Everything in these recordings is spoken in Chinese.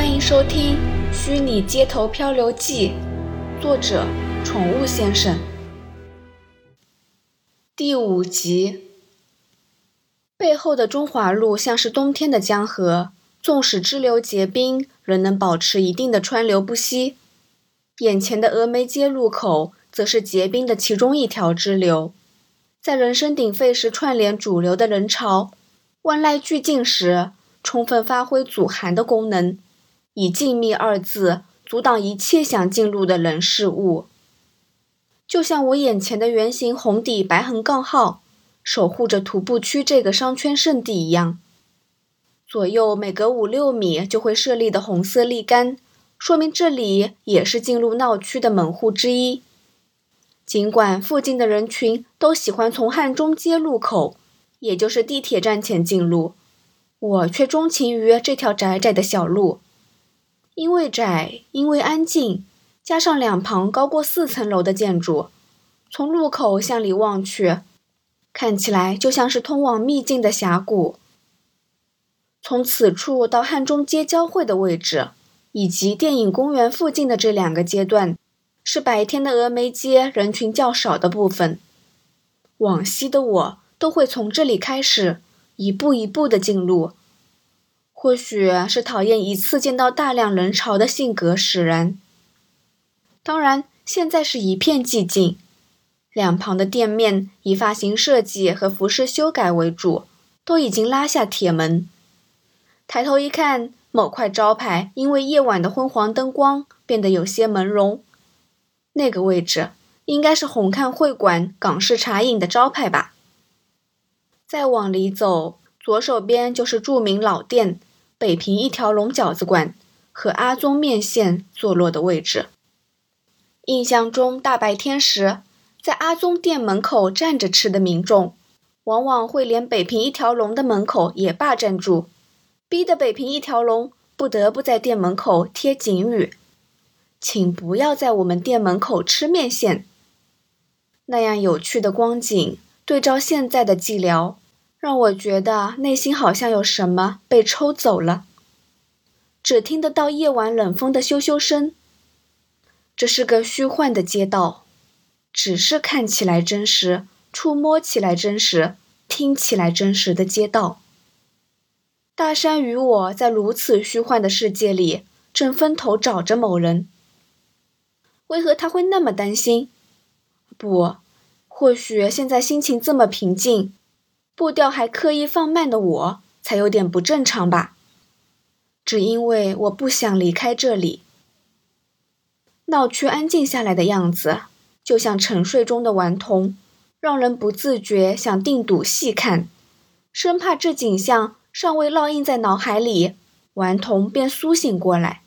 欢迎收听《虚拟街头漂流记》，作者：宠物先生。第五集。背后的中华路像是冬天的江河，纵使支流结冰，仍能保持一定的川流不息。眼前的峨眉街路口，则是结冰的其中一条支流，在人声鼎沸时串联主流的人潮，万籁俱静时，充分发挥阻寒的功能。以“静谧”二字阻挡一切想进入的人事物，就像我眼前的圆形红底白横杠号，守护着徒步区这个商圈圣地一样。左右每隔五六米就会设立的红色立杆，说明这里也是进入闹区的门户之一。尽管附近的人群都喜欢从汉中街路口，也就是地铁站前进入，我却钟情于这条窄窄的小路。因为窄，因为安静，加上两旁高过四层楼的建筑，从路口向里望去，看起来就像是通往秘境的峡谷。从此处到汉中街交汇的位置，以及电影公园附近的这两个阶段，是白天的峨眉街人群较少的部分。往西的我都会从这里开始，一步一步的进入。或许是讨厌一次见到大量人潮的性格使然。当然，现在是一片寂静，两旁的店面以发型设计和服饰修改为主，都已经拉下铁门。抬头一看，某块招牌因为夜晚的昏黄灯光变得有些朦胧。那个位置应该是红磡会馆港式茶饮的招牌吧。再往里走，左手边就是著名老店。北平一条龙饺子馆和阿宗面线坐落的位置。印象中，大白天时，在阿宗店门口站着吃的民众，往往会连北平一条龙的门口也霸占住，逼得北平一条龙不得不在店门口贴警语：“请不要在我们店门口吃面线。”那样有趣的光景，对照现在的寂寥。让我觉得内心好像有什么被抽走了，只听得到夜晚冷风的咻咻声。这是个虚幻的街道，只是看起来真实、触摸起来真实、听起来真实的街道。大山与我在如此虚幻的世界里，正分头找着某人。为何他会那么担心？不，或许现在心情这么平静。步调还刻意放慢的我，才有点不正常吧？只因为我不想离开这里。闹区安静下来的样子，就像沉睡中的顽童，让人不自觉想定赌细看，生怕这景象尚未烙印在脑海里，顽童便苏醒过来。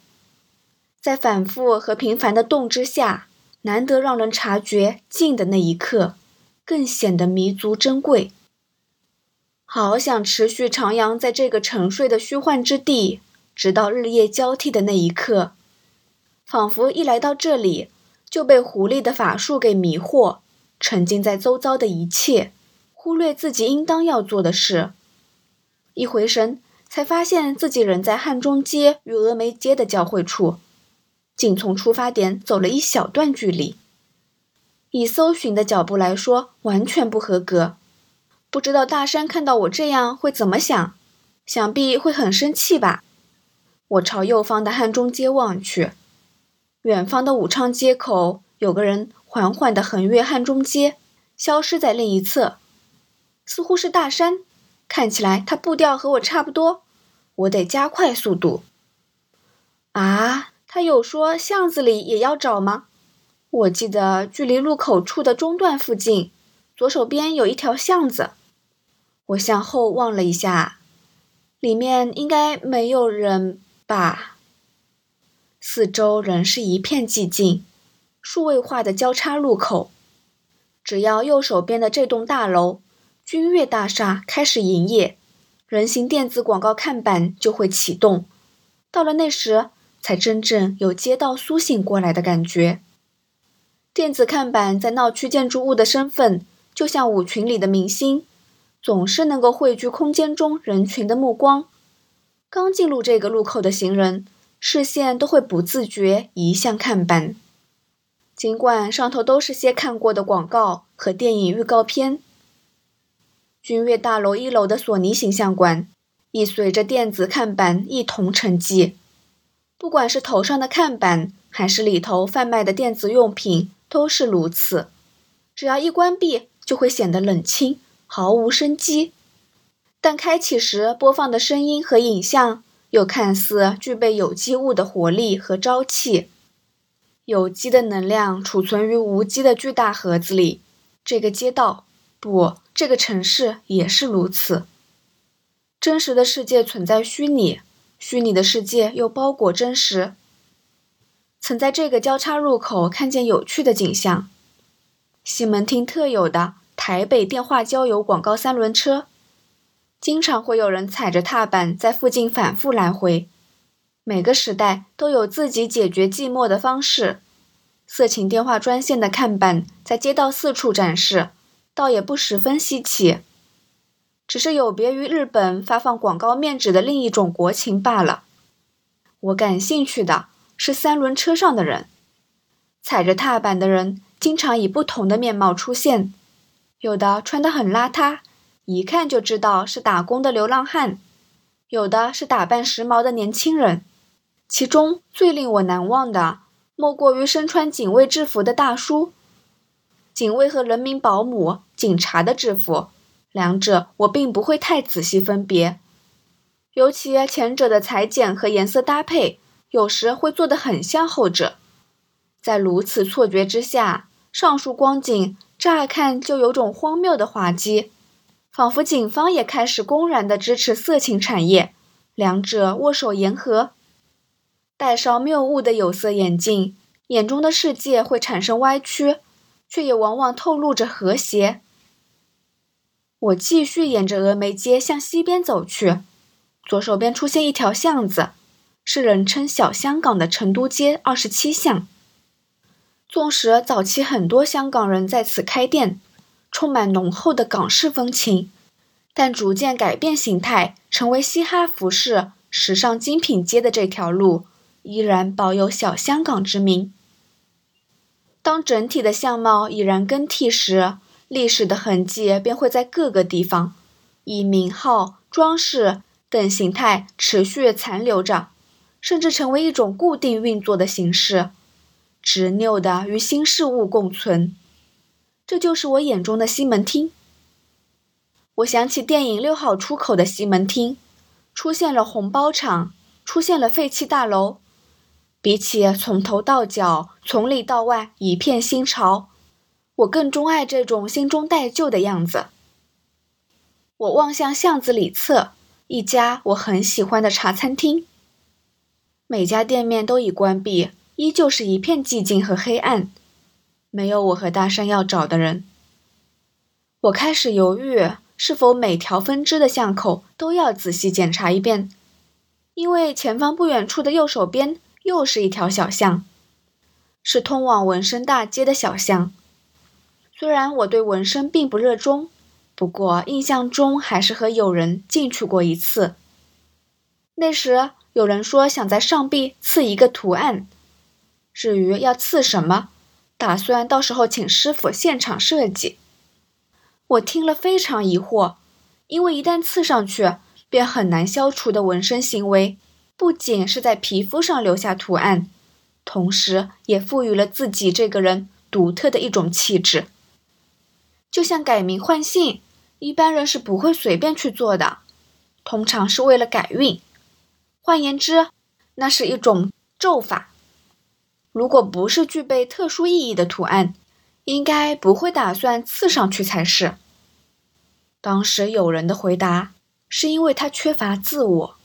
在反复和频繁的动之下，难得让人察觉静的那一刻，更显得弥足珍贵。好想持续徜徉在这个沉睡的虚幻之地，直到日夜交替的那一刻，仿佛一来到这里就被狐狸的法术给迷惑，沉浸在周遭的一切，忽略自己应当要做的事。一回神，才发现自己仍在汉中街与峨眉街的交汇处，仅从出发点走了一小段距离。以搜寻的脚步来说，完全不合格。不知道大山看到我这样会怎么想？想必会很生气吧。我朝右方的汉中街望去，远方的武昌街口有个人缓缓地横越汉中街，消失在另一侧。似乎是大山，看起来他步调和我差不多，我得加快速度。啊，他有说巷子里也要找吗？我记得距离路口处的中段附近，左手边有一条巷子。我向后望了一下，里面应该没有人吧。四周仍是一片寂静，数位化的交叉路口。只要右手边的这栋大楼——君悦大厦开始营业，人形电子广告看板就会启动。到了那时，才真正有街道苏醒过来的感觉。电子看板在闹区建筑物的身份，就像舞群里的明星。总是能够汇聚空间中人群的目光。刚进入这个路口的行人，视线都会不自觉移向看板。尽管上头都是些看过的广告和电影预告片，君悦大楼一楼的索尼形象馆亦随着电子看板一同沉寂。不管是头上的看板，还是里头贩卖的电子用品，都是如此。只要一关闭，就会显得冷清，毫无生机；但开启时播放的声音和影像，又看似具备有机物的活力和朝气。有机的能量储存于无机的巨大盒子里，这个街道，不，这个城市也是如此。真实的世界存在虚拟，虚拟的世界又包裹真实。曾在这个交叉入口看见有趣的景象：西门町特有的台北电话交友广告三轮车，经常会有人踩着踏板在附近反复来回。每个时代都有自己解决寂寞的方式。色情电话专线的看板在街道四处展示，倒也不十分稀奇，只是有别于日本发放广告面纸的另一种国情罢了。我感兴趣的是三轮车上的人，踩着踏板的人经常以不同的面貌出现，有的穿得很邋遢，一看就知道是打工的流浪汉；有的是打扮时髦的年轻人。其中最令我难忘的，莫过于身穿警卫制服的大叔。警卫和人民保姆、警察的制服，两者我并不会太仔细分别。尤其前者的裁剪和颜色搭配，有时会做得很像后者。在如此错觉之下，上述光景乍看就有种荒谬的滑稽，仿佛警方也开始公然的支持色情产业，两者握手言和。戴上谬误的有色眼镜，眼中的世界会产生歪曲，却也往往透露着和谐。我继续沿着峨眉街向西边走去，左手边出现一条巷子，是人称“小香港”的成都街二十七巷。纵使早期很多香港人在此开店，充满浓厚的港式风情，但逐渐改变形态，成为嘻哈服饰、时尚精品街的这条路。依然保有小香港之名。当整体的相貌已然更替时，历史的痕迹便会在各个地方，以名号、装饰等形态持续残留着，甚至成为一种固定运作的形式，执拗的与新事物共存。这就是我眼中的西门町。我想起电影《六号出口》的西门町，出现了红包厂，出现了废弃大楼。比起从头到脚、从里到外一片新潮，我更钟爱这种新中带旧的样子。我望向巷子里侧一家我很喜欢的茶餐厅，每家店面都已关闭，依旧是一片寂静和黑暗，没有我和大山要找的人。我开始犹豫，是否每条分支的巷口都要仔细检查一遍，因为前方不远处的右手边。又是一条小巷，是通往纹身大街的小巷。虽然我对纹身并不热衷，不过印象中还是和友人进去过一次。那时有人说想在上臂刺一个图案，至于要刺什么，打算到时候请师傅现场设计。我听了非常疑惑，因为一旦刺上去，便很难消除的纹身行为。不仅是在皮肤上留下图案，同时也赋予了自己这个人独特的一种气质。就像改名换姓，一般人是不会随便去做的，通常是为了改运。换言之，那是一种咒法。如果不是具备特殊意义的图案，应该不会打算刺上去才是。当时有人的回答是因为他缺乏自我。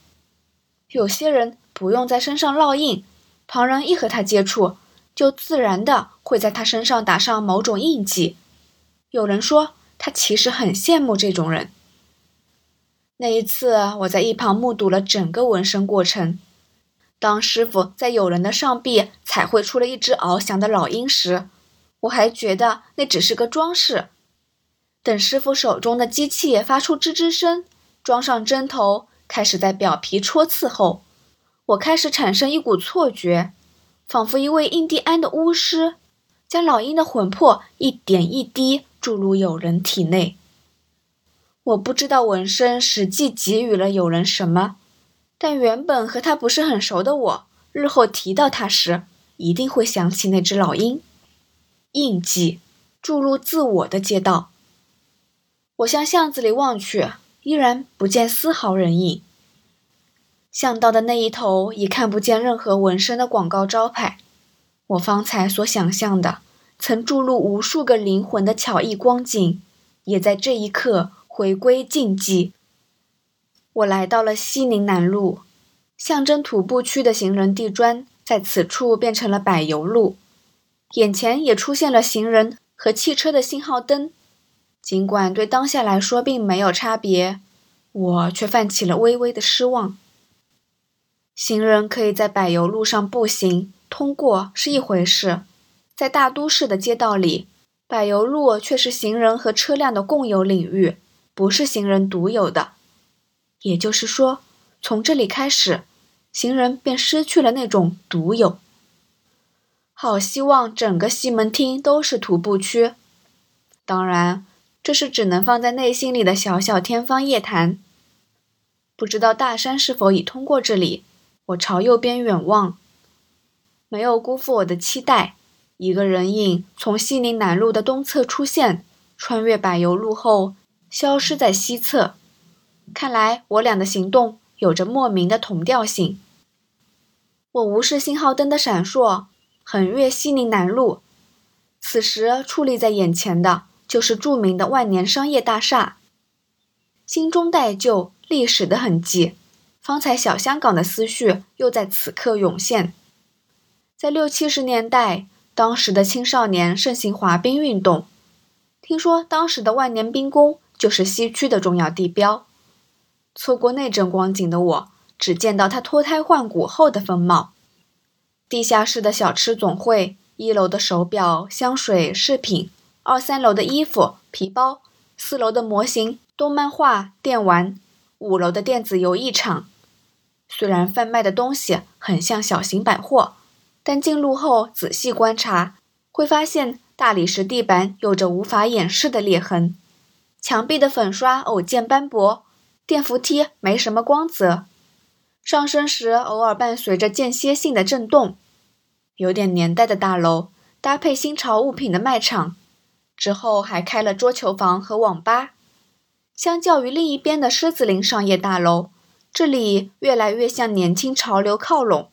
有些人不用在身上烙印，旁人一和他接触，就自然的会在他身上打上某种印记。有人说他其实很羡慕这种人。那一次，我在一旁目睹了整个纹身过程。当师傅在友人的上臂彩绘出了一只翱翔的老鹰时，我还觉得那只是个装饰。等师傅手中的机器发出吱吱声，装上针头。开始在表皮戳刺后，我开始产生一股错觉，仿佛一位印第安的巫师将老鹰的魂魄一点一滴注入友人体内。我不知道纹身实际给予了友人什么，但原本和他不是很熟的我，日后提到他时，一定会想起那只老鹰。印记注入自我的街道。我向巷子里望去，依然不见丝毫人影。巷道的那一头已看不见任何纹身的广告招牌。我方才所想象的曾注入无数个灵魂的巧艺光景，也在这一刻。回归禁忌。我来到了西宁南路，象征徒步区的行人地砖在此处变成了柏油路，眼前也出现了行人和汽车的信号灯。尽管对当下来说并没有差别，我却泛起了微微的失望。行人可以在柏油路上步行通过是一回事，在大都市的街道里，柏油路却是行人和车辆的共有领域。不是行人独有的，也就是说，从这里开始，行人便失去了那种独有。好希望整个西门町都是徒步区，当然，这是只能放在内心里的小小天方夜谭。不知道大山是否已通过这里？我朝右边远望，没有辜负我的期待，一个人影从西宁南路的东侧出现，穿越柏油路后。消失在西侧，看来我俩的行动有着莫名的同调性。我无视信号灯的闪烁，横越西宁南路。此时矗立在眼前的就是著名的万年商业大厦。心中带旧历史的痕迹，方才小香港的思绪又在此刻涌现。在六七十年代，当时的青少年盛行滑冰运动，听说当时的万年冰宫。就是西区的重要地标。错过那阵光景的我，只见到它脱胎换骨后的风貌。地下室的小吃总会，一楼的手表、香水、饰品，二三楼的衣服、皮包，四楼的模型、动漫画、电玩，五楼的电子游艺场。虽然贩卖的东西很像小型百货，但进入后仔细观察，会发现大理石地板有着无法掩饰的裂痕。墙壁的粉刷偶见斑驳，电扶梯没什么光泽，上升时偶尔伴随着间歇性的震动。有点年代的大楼，搭配新潮物品的卖场，之后还开了桌球房和网吧。相较于另一边的狮子林商业大楼，这里越来越向年轻潮流靠拢。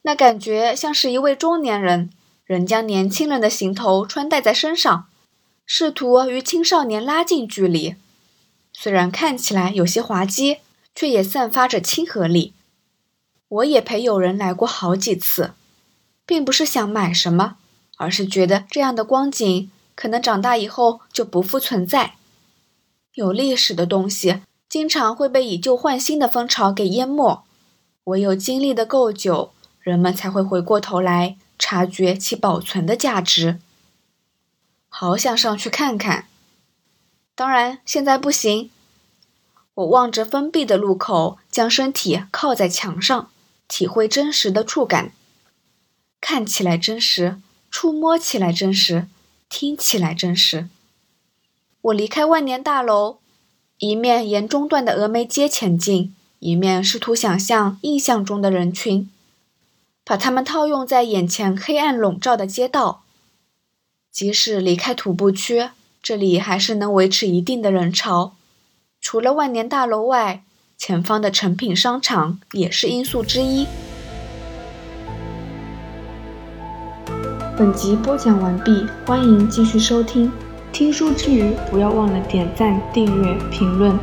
那感觉像是一位中年人，仍将年轻人的行头穿戴在身上。试图与青少年拉近距离，虽然看起来有些滑稽，却也散发着亲和力。我也陪友人来过好几次，并不是想买什么，而是觉得这样的光景可能长大以后就不复存在。有历史的东西经常会被以旧换新的风潮给淹没，唯有经历的够久，人们才会回过头来察觉其保存的价值。好想上去看看，当然现在不行。我望着封闭的路口，将身体靠在墙上，体会真实的触感。看起来真实，触摸起来真实，听起来真实。我离开万年大楼，一面沿中段的峨眉街前进，一面试图想象印象中的人群，把它们套用在眼前黑暗笼罩的街道。即使离开徒步区，这里还是能维持一定的人潮。除了万年大楼外，前方的成品商场也是因素之一。本集播讲完毕，欢迎继续收听。听书之余，不要忘了点赞、订阅、评论，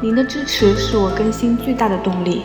您的支持是我更新最大的动力。